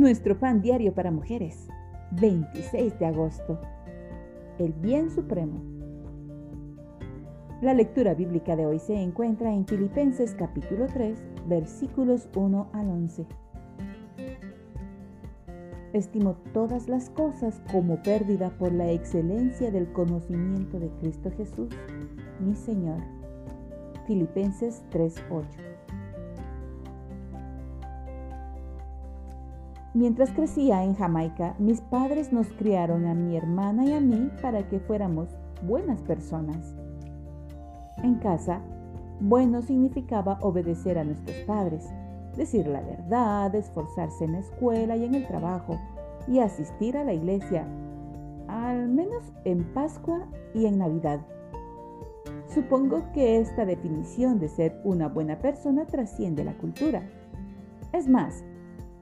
Nuestro pan diario para mujeres, 26 de agosto. El bien supremo. La lectura bíblica de hoy se encuentra en Filipenses capítulo 3, versículos 1 al 11. Estimo todas las cosas como pérdida por la excelencia del conocimiento de Cristo Jesús, mi Señor. Filipenses 3:8. Mientras crecía en Jamaica, mis padres nos criaron a mi hermana y a mí para que fuéramos buenas personas. En casa, bueno significaba obedecer a nuestros padres, decir la verdad, esforzarse en la escuela y en el trabajo y asistir a la iglesia, al menos en Pascua y en Navidad. Supongo que esta definición de ser una buena persona trasciende la cultura. Es más,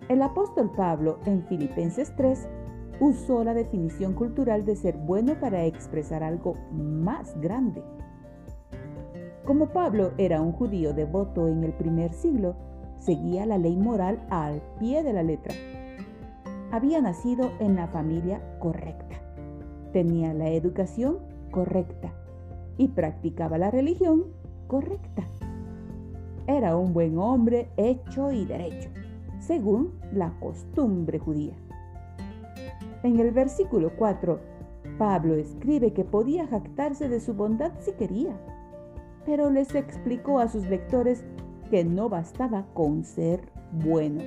el apóstol Pablo en Filipenses 3 usó la definición cultural de ser bueno para expresar algo más grande. Como Pablo era un judío devoto en el primer siglo, seguía la ley moral al pie de la letra. Había nacido en la familia correcta, tenía la educación correcta y practicaba la religión correcta. Era un buen hombre hecho y derecho según la costumbre judía. En el versículo 4, Pablo escribe que podía jactarse de su bondad si quería, pero les explicó a sus lectores que no bastaba con ser bueno.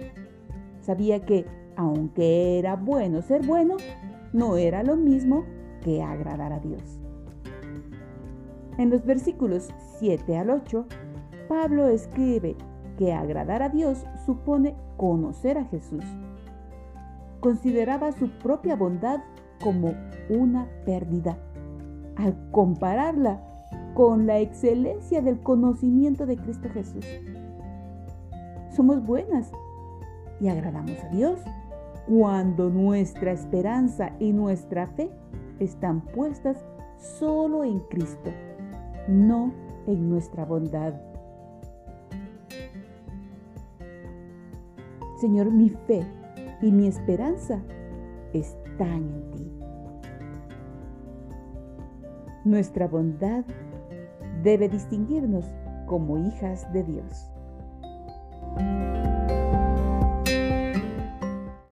Sabía que, aunque era bueno ser bueno, no era lo mismo que agradar a Dios. En los versículos 7 al 8, Pablo escribe que agradar a Dios supone conocer a Jesús. Consideraba su propia bondad como una pérdida al compararla con la excelencia del conocimiento de Cristo Jesús. Somos buenas y agradamos a Dios cuando nuestra esperanza y nuestra fe están puestas solo en Cristo, no en nuestra bondad. Señor, mi fe y mi esperanza están en ti. Nuestra bondad debe distinguirnos como hijas de Dios.